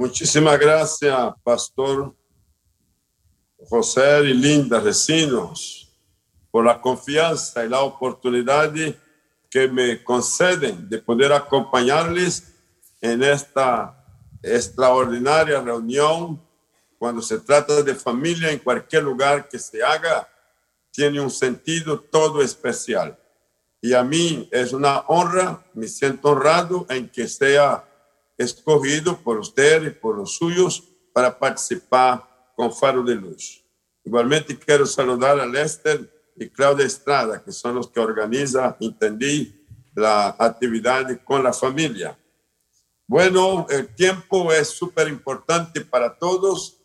Muchísimas gracias, Pastor José y Linda Recinos, por la confianza y la oportunidad que me conceden de poder acompañarles en esta extraordinaria reunión cuando se trata de familia en cualquier lugar que se haga, tiene un sentido todo especial. Y a mí es una honra, me siento honrado en que sea escogido por usted y por los suyos para participar con Faro de Luz. Igualmente quiero saludar a Lester y Claudia Estrada, que son los que organizan, entendí, la actividad con la familia. Bueno, el tiempo es súper importante para todos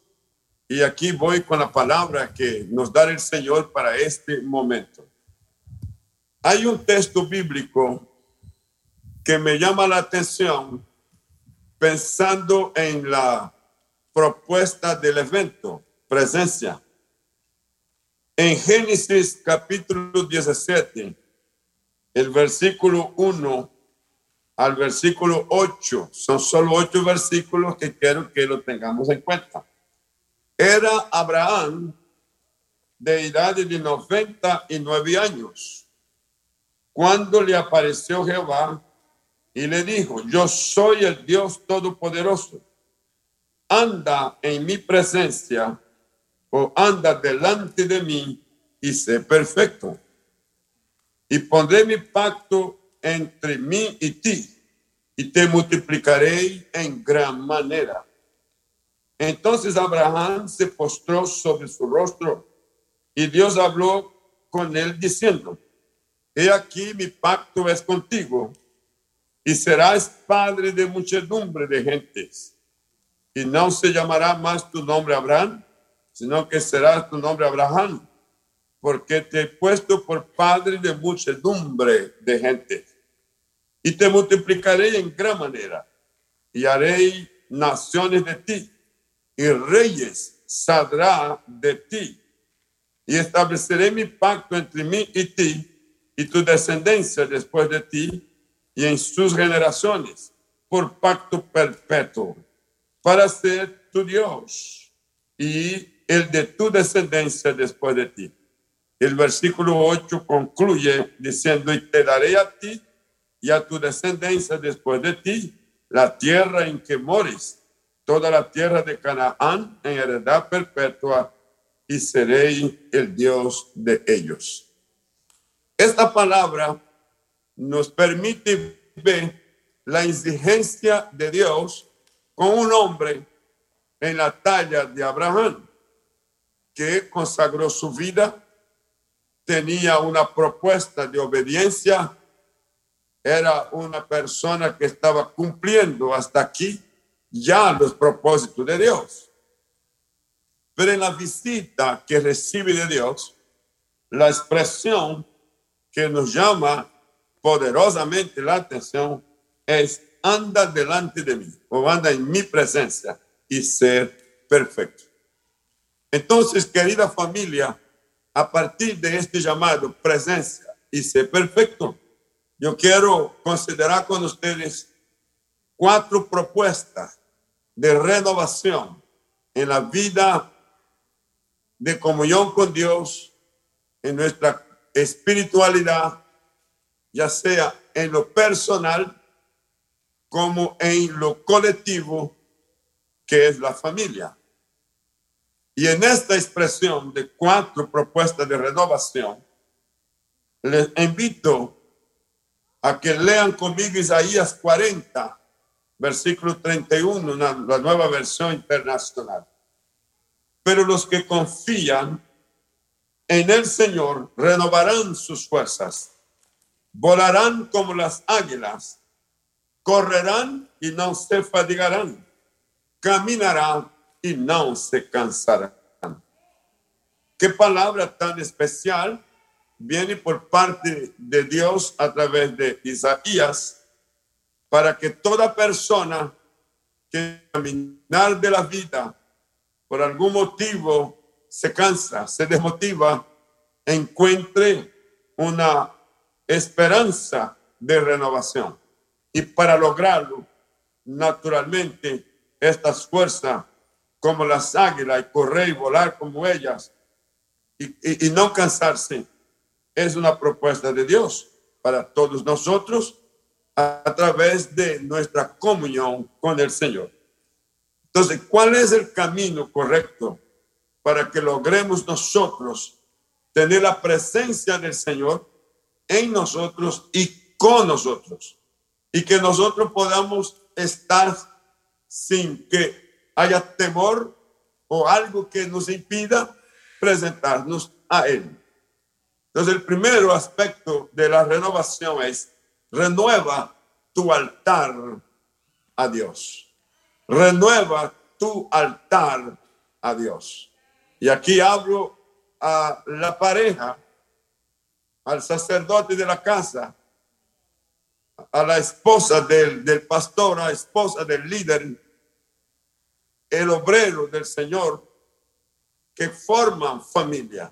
y aquí voy con la palabra que nos da el Señor para este momento. Hay un texto bíblico que me llama la atención pensando en la propuesta del evento, presencia. En Génesis capítulo 17, el versículo 1 al versículo 8, son solo ocho versículos que quiero que lo tengamos en cuenta. Era Abraham de edad de 99 años cuando le apareció Jehová y le dijo, yo soy el Dios Todopoderoso. Anda en mi presencia o anda delante de mí y sé perfecto. Y pondré mi pacto entre mí y ti y te multiplicaré en gran manera. Entonces Abraham se postró sobre su rostro y Dios habló con él diciendo, he aquí mi pacto es contigo y serás padre de muchedumbre de gentes. Y no se llamará más tu nombre Abraham, sino que será tu nombre Abraham, porque te he puesto por padre de muchedumbre de gentes. Y te multiplicaré en gran manera y haré naciones de ti y reyes saldrá de ti. Y estableceré mi pacto entre mí y ti y tu descendencia después de ti y en sus generaciones por pacto perpetuo para ser tu Dios y el de tu descendencia después de ti. El versículo 8 concluye diciendo, y te daré a ti y a tu descendencia después de ti la tierra en que mores toda la tierra de Canaán en heredad perpetua y seré el Dios de ellos. Esta palabra nos permite ver la exigencia de Dios con un hombre en la talla de Abraham, que consagró su vida, tenía una propuesta de obediencia, era una persona que estaba cumpliendo hasta aquí ya los propósitos de Dios. Pero en la visita que recibe de Dios, la expresión que nos llama poderosamente la atención es anda delante de mí o anda en mi presencia y ser perfecto. Entonces, querida familia, a partir de este llamado presencia y ser perfecto, yo quiero considerar con ustedes cuatro propuestas de renovación en la vida de comunión con Dios, en nuestra espiritualidad, ya sea en lo personal como en lo colectivo, que es la familia. Y en esta expresión de cuatro propuestas de renovación, les invito a que lean conmigo Isaías 40, versículo 31, la nueva versión internacional. Pero los que confían en el Señor renovarán sus fuerzas, volarán como las águilas, correrán y no se fatigarán, caminarán y no se cansarán. Qué palabra tan especial viene por parte de Dios a través de Isaías para que toda persona que caminar de la vida por algún motivo se cansa, se desmotiva, encuentre una esperanza de renovación. Y para lograrlo, naturalmente, estas fuerzas como las águilas y correr y volar como ellas y, y no cansarse, es una propuesta de Dios para todos nosotros a través de nuestra comunión con el Señor. Entonces, ¿cuál es el camino correcto para que logremos nosotros tener la presencia del Señor en nosotros y con nosotros? Y que nosotros podamos estar sin que haya temor o algo que nos impida presentarnos a Él. Entonces, el primer aspecto de la renovación es renueva tu altar a Dios. Renueva tu altar a Dios. Y aquí hablo a la pareja, al sacerdote de la casa, a la esposa del, del pastor, a la esposa del líder, el obrero del Señor, que forman familia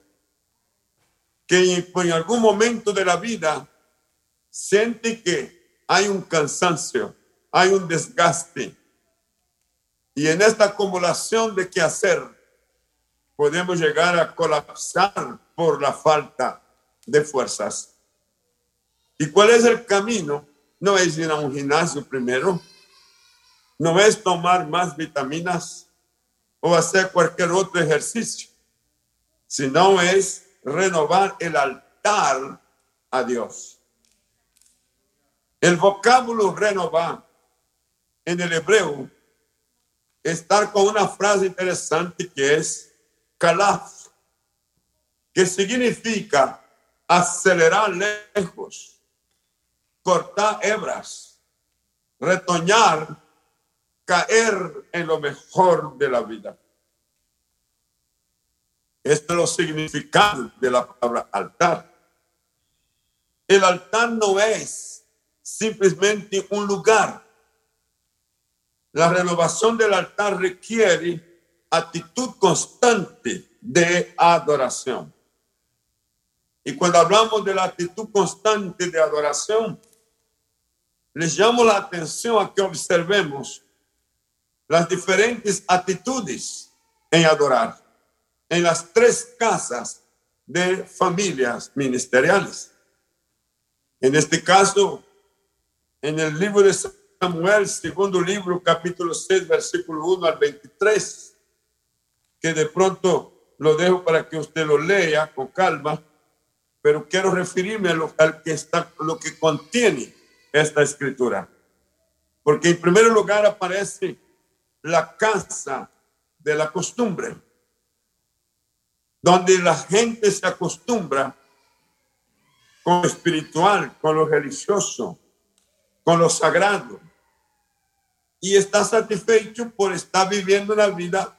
que en algún momento de la vida siente que hay un cansancio, hay un desgaste. Y en esta acumulación de qué hacer, podemos llegar a colapsar por la falta de fuerzas. ¿Y cuál es el camino? No es ir a un gimnasio primero, no es tomar más vitaminas o hacer cualquier otro ejercicio, sino es renovar el altar a Dios. El vocábulo renovar en el hebreo está con una frase interesante que es kalaf, que significa acelerar lejos, cortar hebras, retoñar, caer en lo mejor de la vida. Este es lo significado de la palabra altar. El altar no es simplemente un lugar. La renovación del altar requiere actitud constante de adoración. Y cuando hablamos de la actitud constante de adoración, les llamo la atención a que observemos las diferentes actitudes en adorar en las tres casas de familias ministeriales. En este caso, en el libro de Samuel, segundo libro, capítulo 6, versículo 1 al 23, que de pronto lo dejo para que usted lo lea con calma, pero quiero referirme a lo, al que está, lo que contiene esta escritura. Porque en primer lugar aparece la casa de la costumbre donde la gente se acostumbra con lo espiritual, con lo religioso, con lo sagrado, y está satisfecho por estar viviendo una vida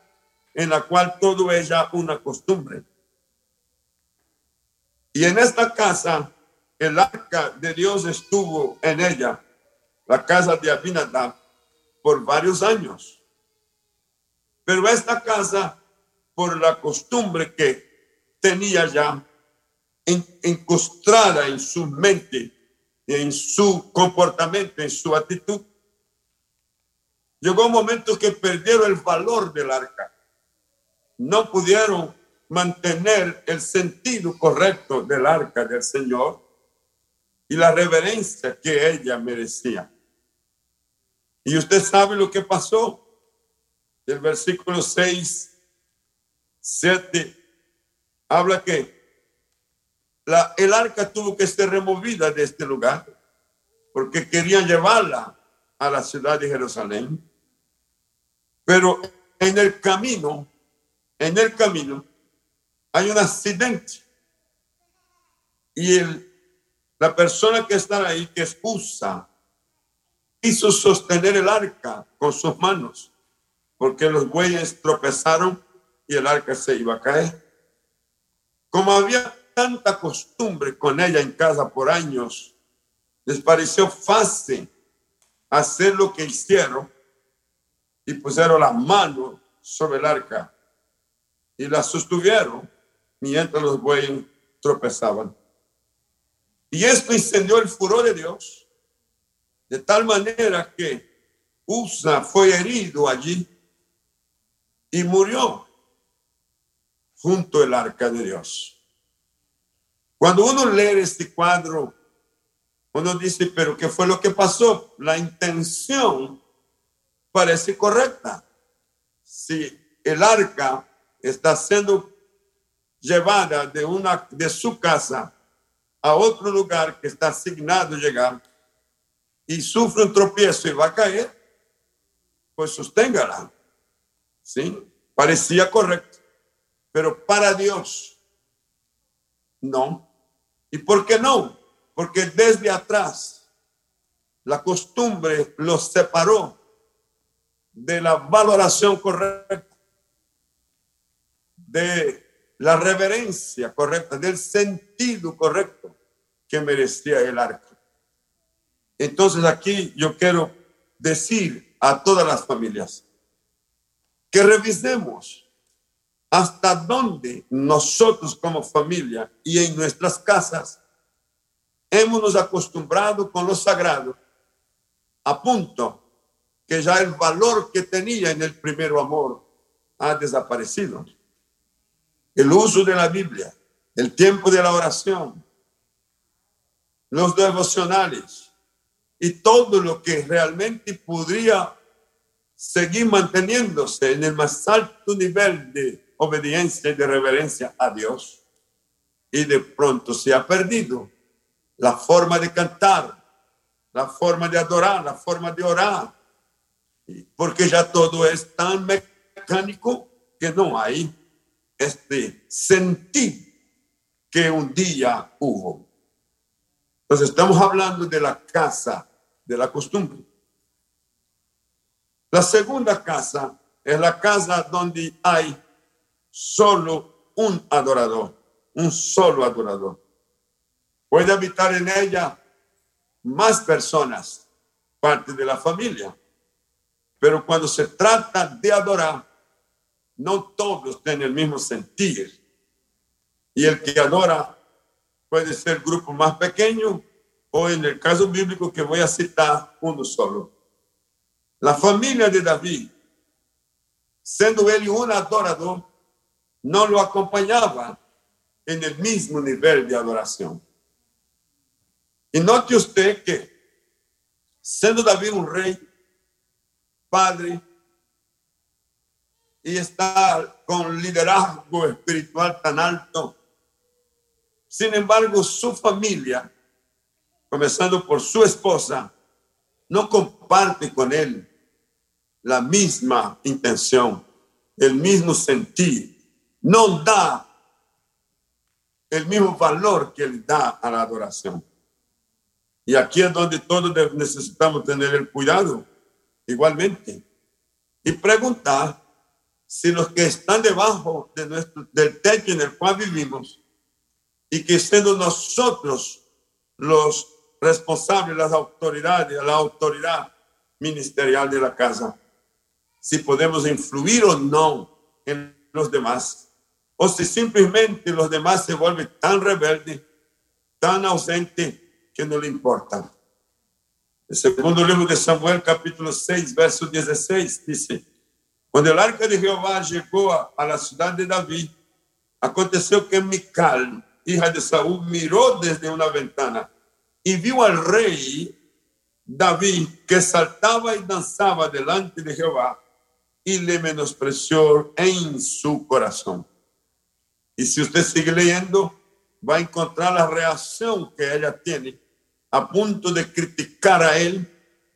en la cual todo es ya una costumbre. Y en esta casa, el arca de Dios estuvo en ella, la casa de Abinadab, por varios años. Pero esta casa por la costumbre que tenía ya encostrada en su mente, en su comportamiento, en su actitud. Llegó un momento que perdieron el valor del arca. No pudieron mantener el sentido correcto del arca del Señor y la reverencia que ella merecía. Y usted sabe lo que pasó. El versículo 6 7 habla que la, el arca tuvo que ser removida de este lugar porque querían llevarla a la ciudad de Jerusalén. Pero en el camino, en el camino, hay un accidente. Y el, la persona que está ahí, que es Usa, hizo sostener el arca con sus manos, porque los bueyes tropezaron y el arca se iba a caer. Como había tanta costumbre con ella en casa por años, les pareció fácil hacer lo que hicieron y pusieron la mano sobre el arca y la sostuvieron mientras los bueyes tropezaban. Y esto incendió el furor de Dios de tal manera que Usa fue herido allí y murió junto al arca de Dios. Cuando uno lee este cuadro, uno dice, pero ¿qué fue lo que pasó? La intención parece correcta. Si el arca está siendo llevada de, una, de su casa a otro lugar que está asignado llegar y sufre un tropiezo y va a caer, pues sosténgala. ¿Sí? Parecía correcto. Pero para Dios, no. ¿Y por qué no? Porque desde atrás la costumbre los separó de la valoración correcta, de la reverencia correcta, del sentido correcto que merecía el arca. Entonces aquí yo quiero decir a todas las familias que revisemos hasta dónde nosotros como familia y en nuestras casas hemos nos acostumbrado con lo sagrado a punto que ya el valor que tenía en el primer amor ha desaparecido. El uso de la Biblia, el tiempo de la oración, los devocionales y todo lo que realmente podría seguir manteniéndose en el más alto nivel de obediencia y de reverencia a Dios. Y de pronto se ha perdido la forma de cantar, la forma de adorar, la forma de orar, porque ya todo es tan mecánico que no hay este sentido que un día hubo. Entonces estamos hablando de la casa de la costumbre. La segunda casa es la casa donde hay solo un adorador, un solo adorador. Puede habitar en ella más personas, parte de la familia. Pero cuando se trata de adorar, no todos tienen el mismo sentir. Y el que adora puede ser grupo más pequeño o en el caso bíblico que voy a citar, uno solo. La familia de David, siendo él un adorador, no lo acompañaba en el mismo nivel de adoración. Y note usted que, siendo David un rey, padre y está con liderazgo espiritual tan alto. Sin embargo, su familia, comenzando por su esposa, no comparte con él la misma intención, el mismo sentir, no da el mismo valor que él da a la adoración. Y aquí es donde todos necesitamos tener el cuidado igualmente. Y preguntar si los que están debajo de nuestro, del techo en el cual vivimos y que siendo nosotros los responsables, las autoridades, la autoridad ministerial de la casa, si podemos influir o no en los demás, o si simplemente los demás se vuelven tan rebeldes, tan ausentes, que no le importan. El segundo libro de Samuel, capítulo 6, verso 16, dice, cuando el arca de Jehová llegó a, la ciudad de David, aconteció que Mical, hija de Saúl, miró desde una ventana y vio al rey David que saltaba y danzaba delante de Jehová y le menospreció en su corazón. Y si usted sigue leyendo, va a encontrar la reacción que ella tiene a punto de criticar a él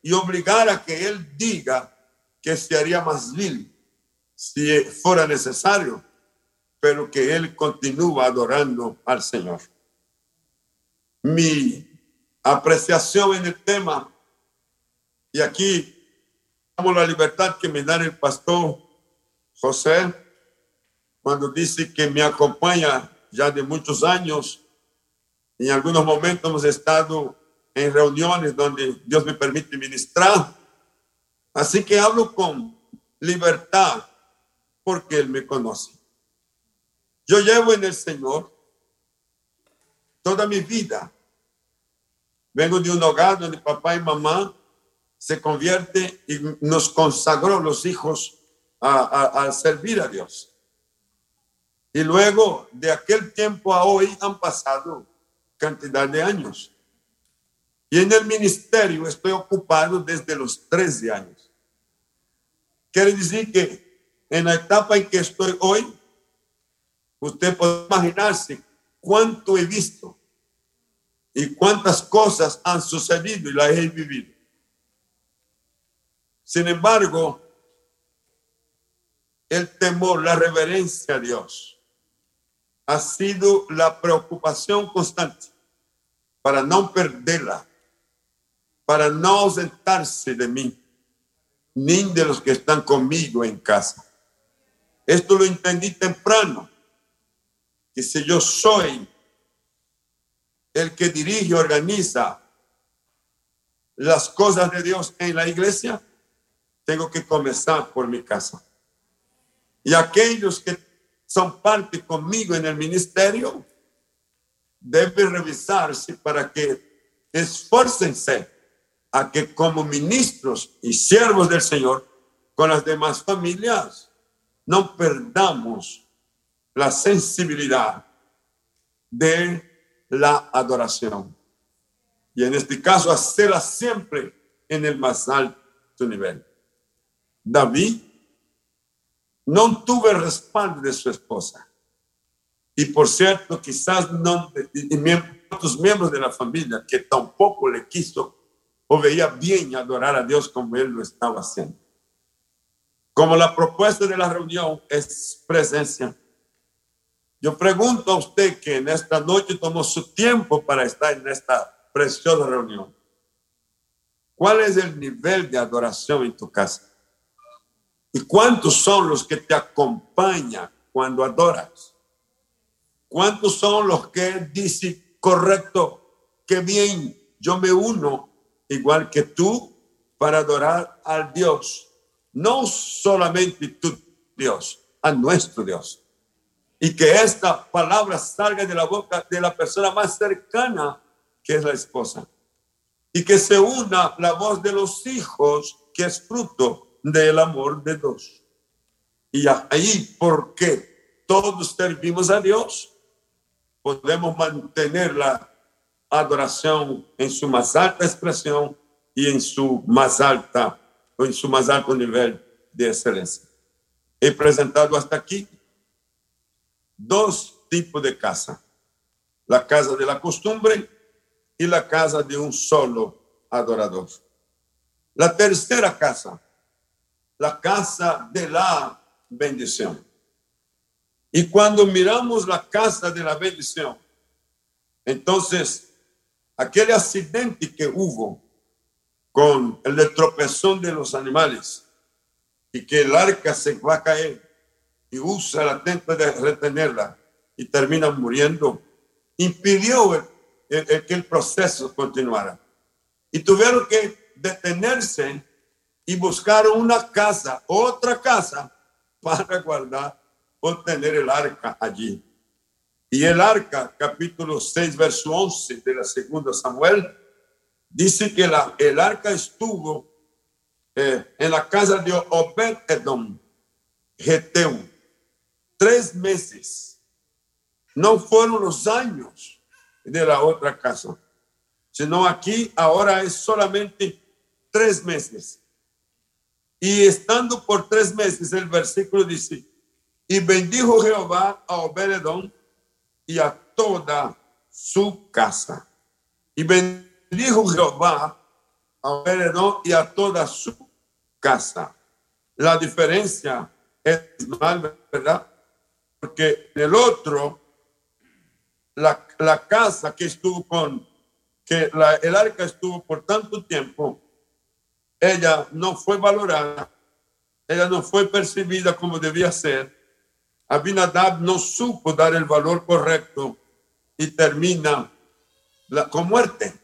y obligar a que él diga que se haría más vil si fuera necesario, pero que él continúa adorando al Señor. Mi apreciación en el tema, y aquí damos la libertad que me da el pastor José, cuando dice que me acompaña ya de muchos años, en algunos momentos hemos estado en reuniones donde Dios me permite ministrar. Así que hablo con libertad porque Él me conoce. Yo llevo en el Señor toda mi vida. Vengo de un hogar donde papá y mamá se convierte y nos consagró los hijos a, servir a Dios. Y luego de aquel tiempo a hoy han pasado cantidad de años. Y en el ministerio estoy ocupado desde los 13 años. Quiere decir que en la etapa en que estoy hoy, usted puede imaginarse cuánto he visto y cuántas cosas han sucedido y las he vivido. Sin embargo, el temor, la reverencia a Dios ha sido la preocupación constante para no perderla, para no ausentarse de mí, ni de los que están conmigo en casa. Esto lo entendí temprano, que si yo soy el que dirige organiza las cosas de Dios en la iglesia, tengo que comenzar por mi casa. Y aquellos que son parte conmigo en el ministerio, deben revisarse para que esfuércense a que como ministros y siervos del Señor, con las demás familias, no perdamos la sensibilidad de la adoración. Y en este caso, hacerla siempre en el más alto nivel. David no tuvo el respaldo de su esposa. Y por cierto, quizás no, y, otros miembros de la familia que tampoco le quiso o veía bien adorar a Dios como él lo estaba haciendo. Como la propuesta de la reunión es presencia, yo pregunto a usted que en esta noche tomó su tiempo para estar en esta preciosa reunión. ¿Cuál es el nivel de adoración en tu casa? ¿Y cuántos son los que te acompañan cuando adoras? ¿Cuántos son los que dicen, correcto, que bien, yo me uno igual que tú para adorar al Dios? No solamente tu Dios, a nuestro Dios y que esta palabra salga de la boca de la persona más cercana, que es la esposa, y que se una la voz de los hijos, que es fruto del amor de Dios. Y ahí, porque todos servimos a Dios, podemos mantener la adoración en su más alta expresión y en su más alta o en su más alto nivel de excelencia. He presentado hasta aquí dos tipos de casa. La casa de la costumbre y la casa de un solo adorador. La tercera casa, la casa de la bendición. Y cuando miramos la casa de la bendición, entonces aquel accidente que hubo con el tropezón de los animales y que el arca se va a caer y usa la tenta de retenerla y termina muriendo, impidió que el proceso continuara. Y tuvieron que detenerse y buscar una casa, otra casa, para guardar o tener el arca allí. Y el arca, capítulo 6, verso 11 de la segunda Samuel, dice que la, el arca estuvo eh, en la casa de Obed Edom, Geteu, tres meses. No fueron los años de la otra casa, sino aquí ahora es solamente tres meses. Y estando por tres meses, el versículo dice, y bendijo Jehová a Obededón y a toda su casa. Y bendijo Jehová a Obededón y a toda su casa. La diferencia es mal, ¿verdad? porque el otro, la, la casa que estuvo con, que la, el arca estuvo por tanto tiempo, ella no fue valorada, ella no fue percibida como debía ser. Abinadab no supo dar el valor correcto y termina la, con muerte.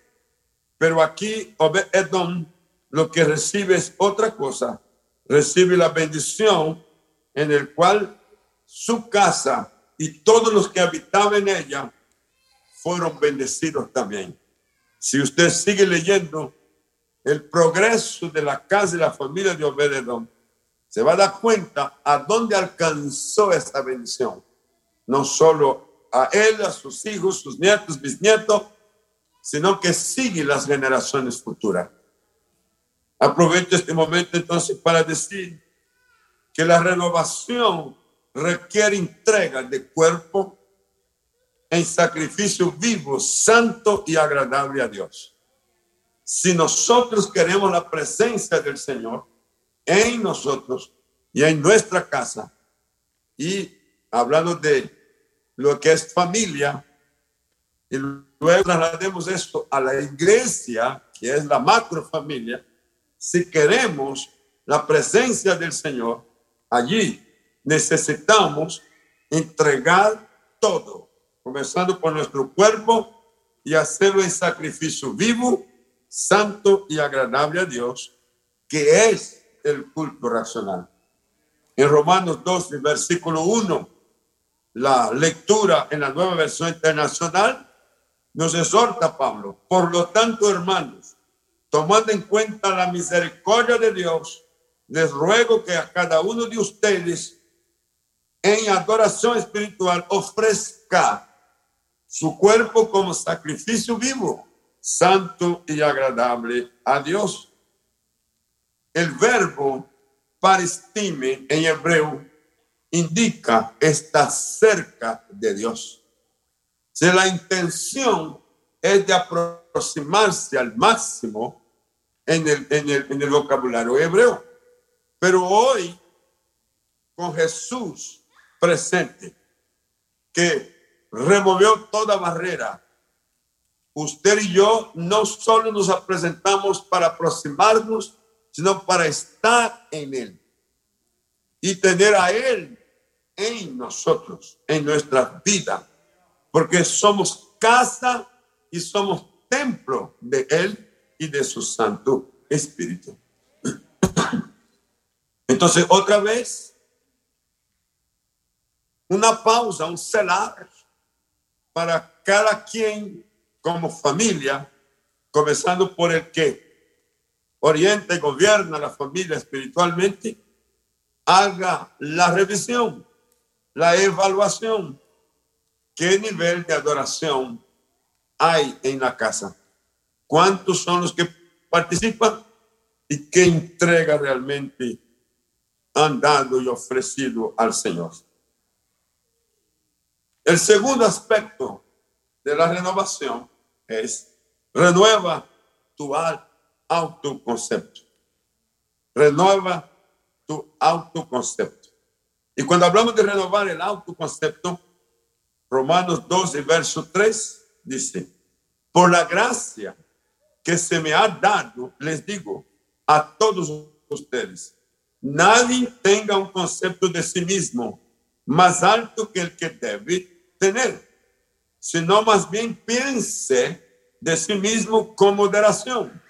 Pero aquí Edom lo que recibe es otra cosa. Recibe la bendición en el cual su casa y todos los que habitaban en ella fueron bendecidos también. Si usted sigue leyendo el progreso de la casa y la familia de Obededón, se va a dar cuenta a dónde alcanzó esa bendición. No solo a él, a sus hijos, sus nietos, bisnietos, sino que sigue las generaciones futuras. Aprovecho este momento entonces para decir que la renovación requiere entrega de cuerpo en sacrificio vivo, santo y agradable a Dios. Si nosotros queremos la presencia del Señor en nosotros y en nuestra casa, y hablando de lo que es familia, y luego traslademos esto a la iglesia, que es la macrofamilia, si queremos la presencia del Señor, allí necesitamos entregar todo, comenzando por nuestro cuerpo y hacerlo en sacrificio vivo, santo y agradable a Dios, que es el culto racional. En Romanos 12, versículo 1, la lectura en la nueva versión internacional nos exhorta Pablo. Por lo tanto, hermanos, tomando en cuenta la misericordia de Dios, les ruego que a cada uno de ustedes en adoración espiritual ofrezca su cuerpo como sacrificio vivo, santo y agradable a Dios. El verbo paristime en hebreo indica está cerca de Dios. Si la intención es de aproximarse al máximo en el, en el, en el vocabulario hebreo. Pero hoy, con Jesús presente, que removió toda barrera, usted y yo no solo nos presentamos para aproximarnos, sino para estar en Él y tener a Él en nosotros, en nuestra vida, porque somos casa y somos templo de Él y de su Santo Espíritu. Entonces, otra vez, una pausa, un celar para cada quien como familia, comenzando por el que orienta y gobierna la familia espiritualmente, haga la revisión, la evaluación. ¿Qué nivel de adoración hay en la casa? ¿Cuántos son los que participan? ¿Y qué entrega realmente han dado y ofrecido al Señor? El segundo aspecto de la renovación es renueva tu alma autoconcepto. Renueva tu autoconcepto. Y cuando hablamos de renovar el autoconcepto, Romanos 12, verso 3 dice, por la gracia que se me ha dado, les digo a todos ustedes, nadie tenga un concepto de sí mismo más alto que el que debe tener, sino más bien piense de sí mismo con moderación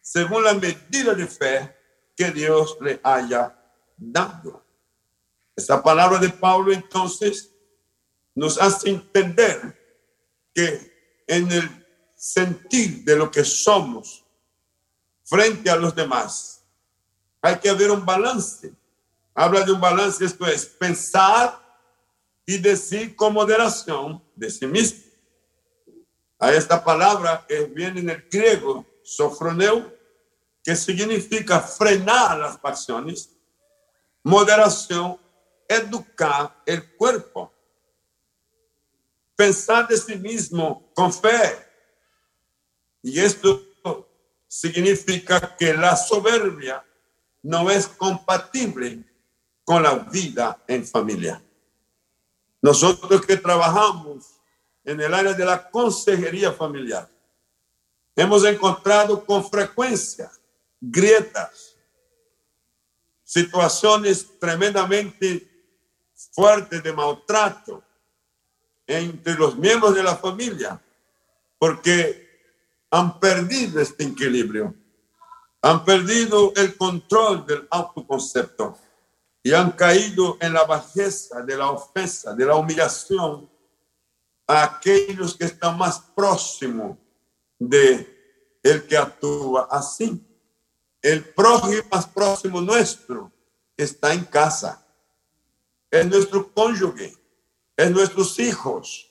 según la medida de fe que Dios le haya dado. Esta palabra de Pablo entonces nos hace entender que en el sentir de lo que somos frente a los demás, hay que haber un balance. Habla de un balance, esto es pensar y decir con moderación de sí mismo. A esta palabra viene en el griego sofroneu, que significa frenar las pasiones, moderación, educar el cuerpo, pensar de sí mismo con fe. Y esto significa que la soberbia no es compatible con la vida en familia. Nosotros que trabajamos en el área de la consejería familiar, hemos encontrado con frecuencia grietas, situaciones tremendamente fuertes de maltrato entre los miembros de la familia, porque han perdido este equilibrio, han perdido el control del autoconcepto y han caído en la bajeza de la ofensa, de la humillación a aquellos que están más próximos de el que actúa así. el prójimo más próximo nuestro está en casa. Es nuestro cónyuge, es nuestros hijos,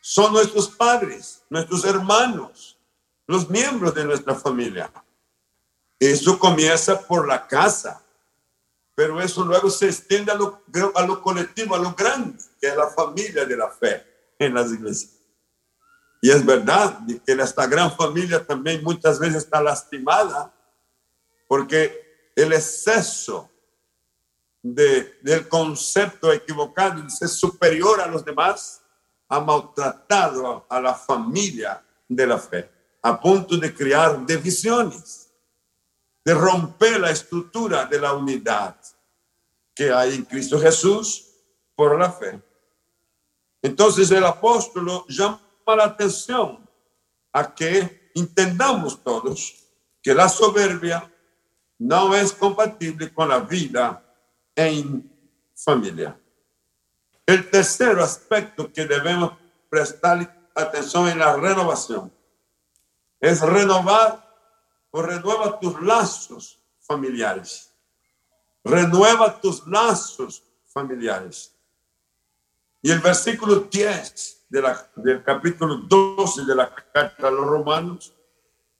son nuestros padres, nuestros hermanos, los miembros de nuestra familia. Eso comienza por la casa, pero eso luego se extiende a lo, a lo colectivo, a lo grande, que es la familia de la fe en las iglesias. Y es verdad que esta gran familia también muchas veces está lastimada porque el exceso de, del concepto equivocado de ser superior a los demás ha maltratado a la familia de la fe, a punto de crear divisiones, de romper la estructura de la unidad que hay en Cristo Jesús por la fe. Entonces el apóstol llama la atención a que entendamos todos que la soberbia no es compatible con la vida en familia. El tercer aspecto que debemos prestar atención en la renovación es renovar o renueva tus lazos familiares. Renueva tus lazos familiares. Y el versículo 10 de la, del capítulo 12 de la carta a los romanos,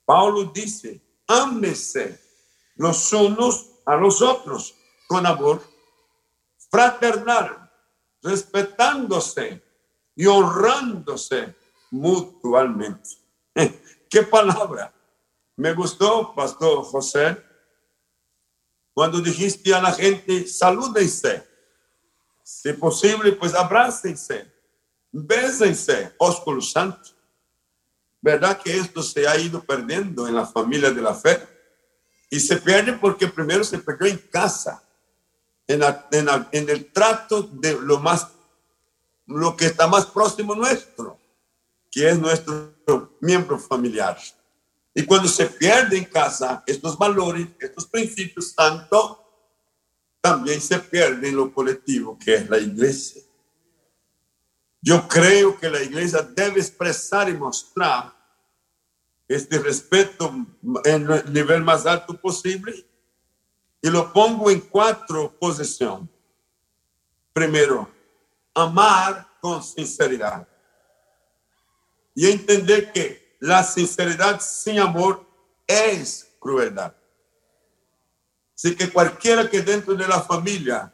Pablo dice, ámese los unos a los otros con amor fraternal, respetándose y honrándose mutuamente. ¿Qué palabra? Me gustó, Pastor José, cuando dijiste a la gente, salúdense. Si posible, pues abrácense, bésense, ósculo santo. ¿Verdad que esto se ha ido perdiendo en la familia de la fe? Y se pierde porque primero se perdió en casa en, el trato de lo más, lo que está más próximo nuestro, que es nuestro miembro familiar. Y cuando se pierde en casa estos valores, estos principios, tanto, también se pierde en lo colectivo, que es la iglesia. Yo creo que la iglesia debe expresar y mostrar este respeto en el nivel más alto posible y lo pongo en cuatro posiciones. Primero, amar con sinceridad. Y entender que la sinceridad sin amor es crueldad. Así que cualquiera que dentro de la familia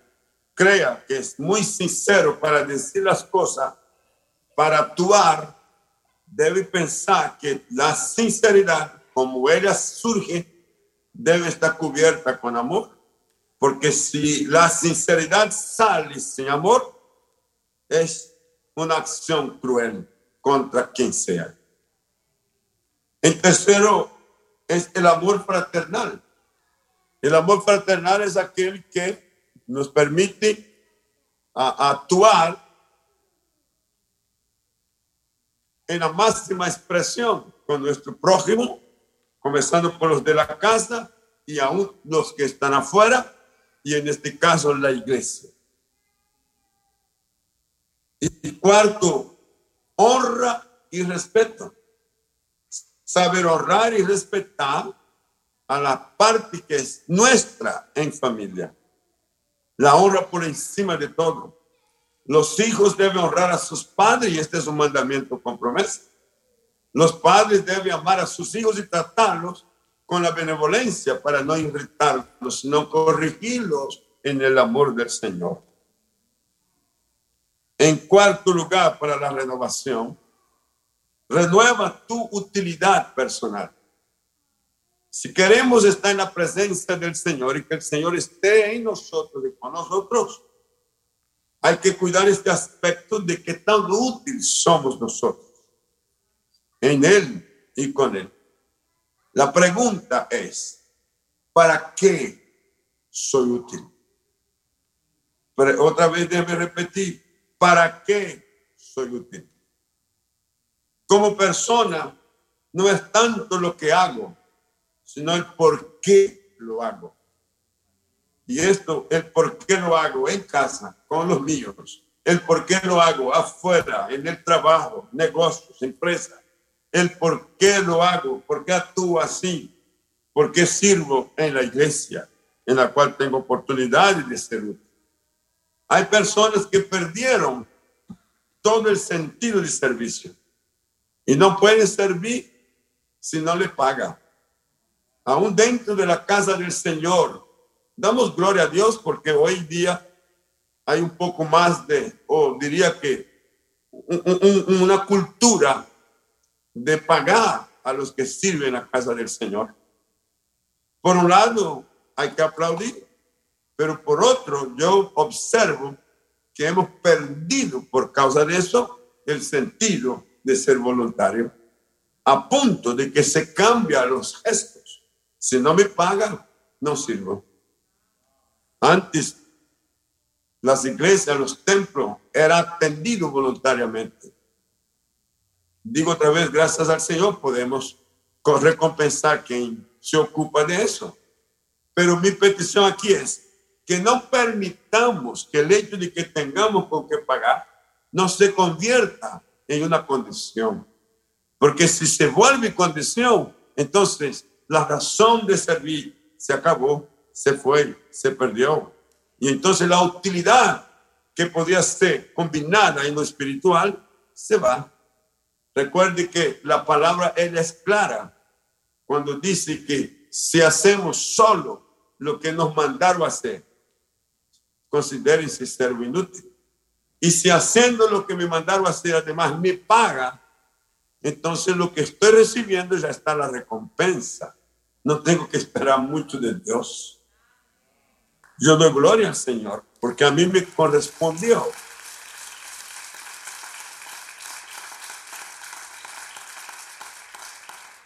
crea que es muy sincero para decir las cosas, para actuar, debe pensar que la sinceridad, como ella surge debe estar cubierta con amor, porque si la sinceridad sale sin amor, es una acción cruel contra quien sea. El tercero es el amor fraternal. El amor fraternal es aquel que nos permite actuar en la máxima expresión con nuestro prójimo comenzando por los de la casa y aún los que están afuera, y en este caso la iglesia. Y cuarto, honra y respeto. Saber honrar y respetar a la parte que es nuestra en familia. La honra por encima de todo. Los hijos deben honrar a sus padres y este es un mandamiento con promesa. Los padres deben amar a sus hijos y tratarlos con la benevolencia para no irritarlos, sino corregirlos en el amor del Señor. En cuarto lugar, para la renovación, renueva tu utilidad personal. Si queremos estar en la presencia del Señor y que el Señor esté en nosotros y con nosotros, hay que cuidar este aspecto de qué tan útil somos nosotros en Él y con Él. La pregunta es, ¿para qué soy útil? Pero otra vez debe repetir, ¿para qué soy útil? Como persona, no es tanto lo que hago, sino el por qué lo hago. Y esto, el por qué lo hago en casa, con los míos, el por qué lo hago afuera, en el trabajo, negocios, empresas, el por qué lo hago, por qué actúo así, porque sirvo en la iglesia en la cual tengo oportunidad de ser útil. Hay personas que perdieron todo el sentido de servicio y no pueden servir si no le paga. Aún dentro de la casa del Señor, damos gloria a Dios porque hoy día hay un poco más de, o diría que una cultura de pagar a los que sirven la casa del Señor. Por un lado, hay que aplaudir, pero por otro, yo observo que hemos perdido por causa de eso el sentido de ser voluntario, a punto de que se cambia los gestos. Si no me pagan, no sirvo. Antes, las iglesias, los templos, eran atendidos voluntariamente. Digo otra vez, gracias al Señor podemos recompensar quien se ocupa de eso. Pero mi petición aquí es que no permitamos que el hecho de que tengamos con qué pagar no se convierta en una condición. Porque si se vuelve condición, entonces la razón de servir se acabó, se fue, se perdió. Y entonces la utilidad que podía ser combinada en lo espiritual se va. Recuerde que la palabra ella es clara cuando dice que si hacemos solo lo que nos mandaron hacer, consideren si servo inútil. Y si haciendo lo que me mandaron hacer, además me paga, entonces lo que estoy recibiendo ya está la recompensa. No tengo que esperar mucho de Dios. Yo doy gloria al Señor, porque a mí me correspondió.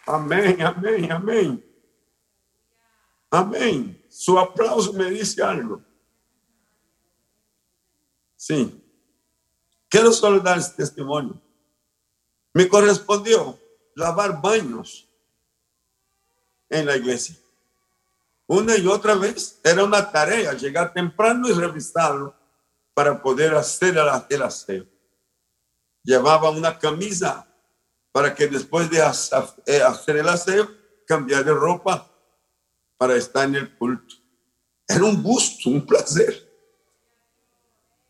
Amén, amén, amén. Amén. Su aplauso me dice algo. Sí. Quiero solo dar este testimonio. Me correspondió lavar baños en la iglesia. Una y otra vez era una tarea llegar temprano y revisarlo para poder hacer el aseo. Llevaba una camisa para que después de eh, hacer el aseo, cambiar de ropa para estar en el culto. Era un gusto, un placer.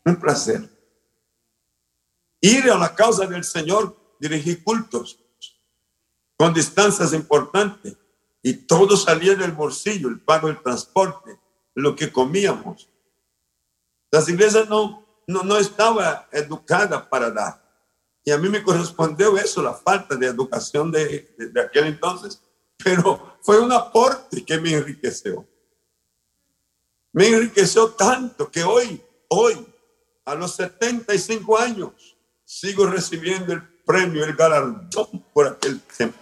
Un placer. Ir a la causa del Señor, dirigir cultos con distancias importantes y todo salía del bolsillo, el pago del transporte, lo que comíamos. Las iglesias no, no, no estaba educada para dar. Y a mí me correspondió eso, la falta de educación de, de, de aquel entonces, pero fue un aporte que me enriqueció. Me enriqueció tanto que hoy, hoy, a los 75 años, sigo recibiendo el premio, el galardón por aquel tiempo.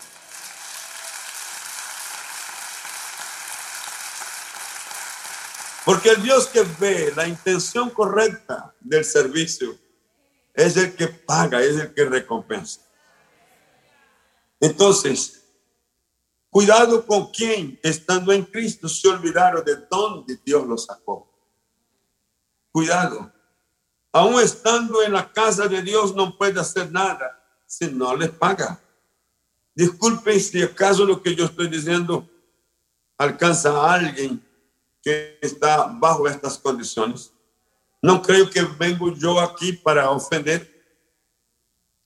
Porque el Dios que ve la intención correcta del servicio es el que paga, es el que recompensa. Entonces, cuidado con quien, estando en Cristo, se olvidaron de dónde Dios los sacó. Cuidado. Aún estando en la casa de Dios no puede hacer nada si no les paga. Disculpen si acaso lo que yo estoy diciendo alcanza a alguien que está bajo estas condiciones. No creo que vengo yo aquí para ofender,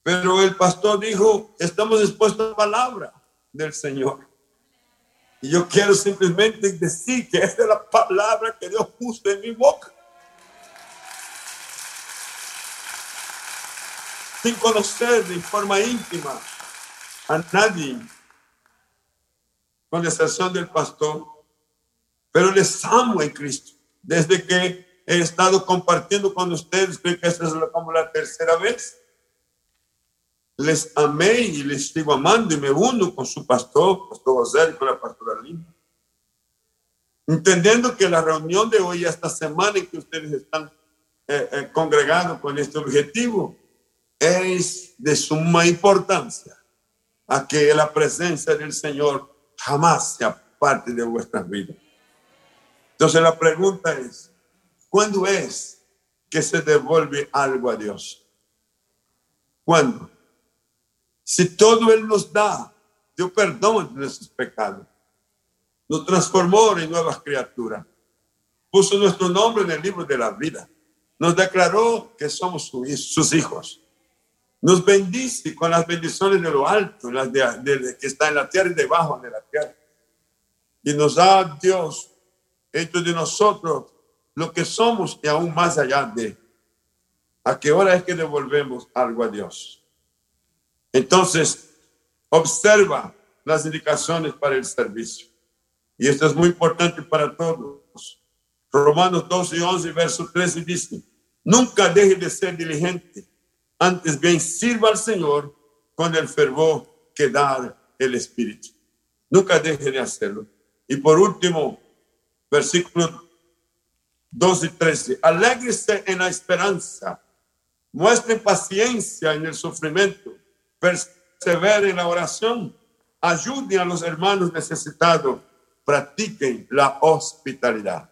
pero el pastor dijo, estamos expuestos a la palabra del Señor. Y yo quiero simplemente decir que esta es la palabra que Dios puso en mi boca. Sin conocer de forma íntima a nadie, con excepción del pastor, pero les amo en Cristo. Desde que he estado compartiendo con ustedes, creo que esta es como la tercera vez. Les amé y les sigo amando y me uno con su pastor, pastor José con la pastora Linda. Entendiendo que la reunión de hoy, esta semana en que ustedes están eh, eh, congregados con este objetivo, es de suma importancia a que la presencia del Señor jamás sea parte de vuestras vidas. Entonces la pregunta es, ¿cuándo es que se devuelve algo a Dios? ¿Cuándo? Si todo Él nos da, Dios perdona nuestros pecados. nos transformó en nuevas criaturas, puso nuestro nombre en el libro de la vida, nos declaró que somos sus hijos, nos bendice con las bendiciones de lo alto, las de, que está en la tierra y debajo de la tierra, y nos da Dios dentro de nosotros lo que somos y aún más allá de. ¿A qué hora es que devolvemos algo a Dios? Entonces, observa las indicaciones para el servicio. Y esto es muy importante para todos. Romanos 12 y 11, verso 13 dice, nunca deje de ser diligente, antes bien sirva al Señor con el fervor que da el Espíritu. Nunca deje de hacerlo. Y por último, versículo 12 y 13, alégrese en la esperanza, muestre paciencia en el sufrimiento, persevere en la oración, ayuden a los hermanos necesitados, practiquen la hospitalidad.